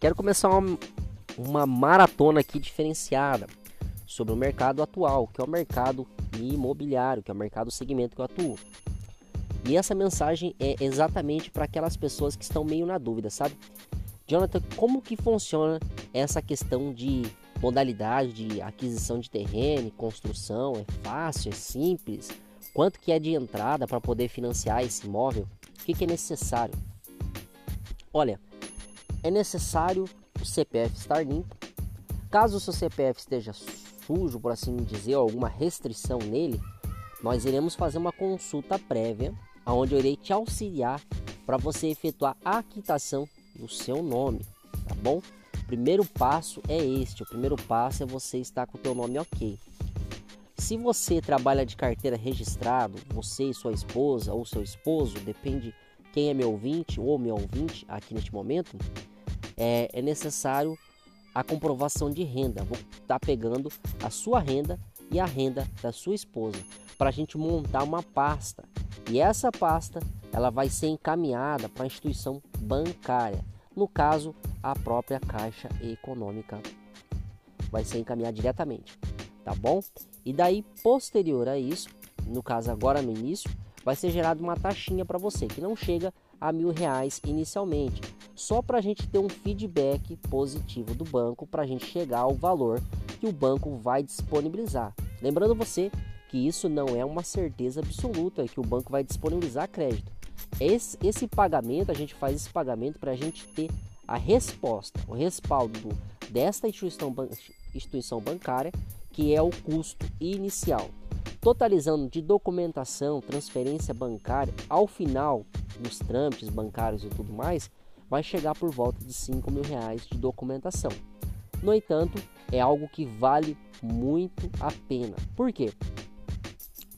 Quero começar uma, uma maratona aqui diferenciada sobre o mercado atual, que é o mercado imobiliário, que é o mercado segmento que eu atuo. E essa mensagem é exatamente para aquelas pessoas que estão meio na dúvida, sabe? Jonathan, como que funciona essa questão de modalidade de aquisição de terreno, construção? É fácil, é simples? Quanto que é de entrada para poder financiar esse imóvel? O que, que é necessário? Olha, é necessário o CPF estar limpo. Caso o seu CPF esteja sujo, por assim dizer, ou alguma restrição nele, nós iremos fazer uma consulta prévia, onde eu irei te auxiliar para você efetuar a quitação do seu nome, tá bom? O primeiro passo é este, o primeiro passo é você estar com o teu nome ok. Se você trabalha de carteira registrado, você e sua esposa ou seu esposo, depende quem é meu ouvinte ou meu ouvinte aqui neste momento, é, é necessário a comprovação de renda. Vou estar tá pegando a sua renda e a renda da sua esposa para a gente montar uma pasta. E essa pasta ela vai ser encaminhada para a instituição bancária. No caso, a própria Caixa Econômica vai ser encaminhada diretamente, tá bom? E daí, posterior a isso, no caso agora no início, vai ser gerada uma taxinha para você que não chega a mil reais inicialmente, só para a gente ter um feedback positivo do banco para a gente chegar ao valor que o banco vai disponibilizar. Lembrando você que isso não é uma certeza absoluta que o banco vai disponibilizar crédito. Esse, esse pagamento, a gente faz esse pagamento para a gente ter a resposta, o respaldo desta instituição, instituição bancária, que é o custo inicial. Totalizando de documentação, transferência bancária, ao final dos trâmites bancários e tudo mais, vai chegar por volta de 5 mil reais de documentação. No entanto, é algo que vale muito a pena. Por quê?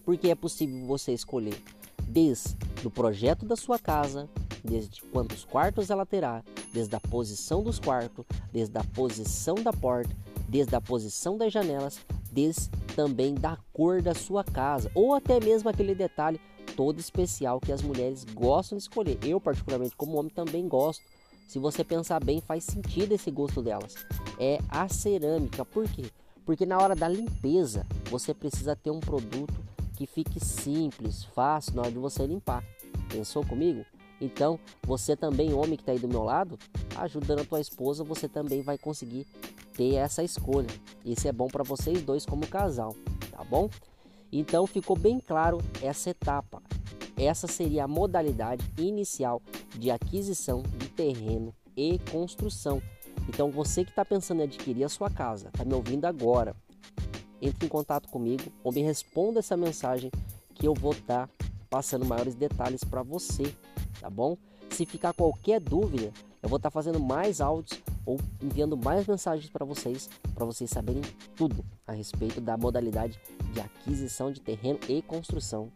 Porque é possível você escolher desde o projeto da sua casa, desde quantos quartos ela terá, desde a posição dos quartos, desde a posição da porta, desde a posição das janelas, desde também da cor da sua casa, ou até mesmo aquele detalhe todo especial que as mulheres gostam de escolher. Eu, particularmente, como homem, também gosto. Se você pensar bem, faz sentido esse gosto delas. É a cerâmica. Por quê? Porque na hora da limpeza, você precisa ter um produto que fique simples, fácil na hora de você limpar. Pensou comigo? Então, você também, homem que está aí do meu lado, ajudando a tua esposa, você também vai conseguir ter essa escolha. Isso é bom para vocês dois como casal, tá bom? Então ficou bem claro essa etapa. Essa seria a modalidade inicial de aquisição de terreno e construção. Então você que está pensando em adquirir a sua casa, está me ouvindo agora, entre em contato comigo ou me responda essa mensagem que eu vou estar tá passando maiores detalhes para você, tá bom? Se ficar qualquer dúvida, eu vou estar tá fazendo mais áudios ou enviando mais mensagens para vocês, para vocês saberem tudo a respeito da modalidade de aquisição de terreno e construção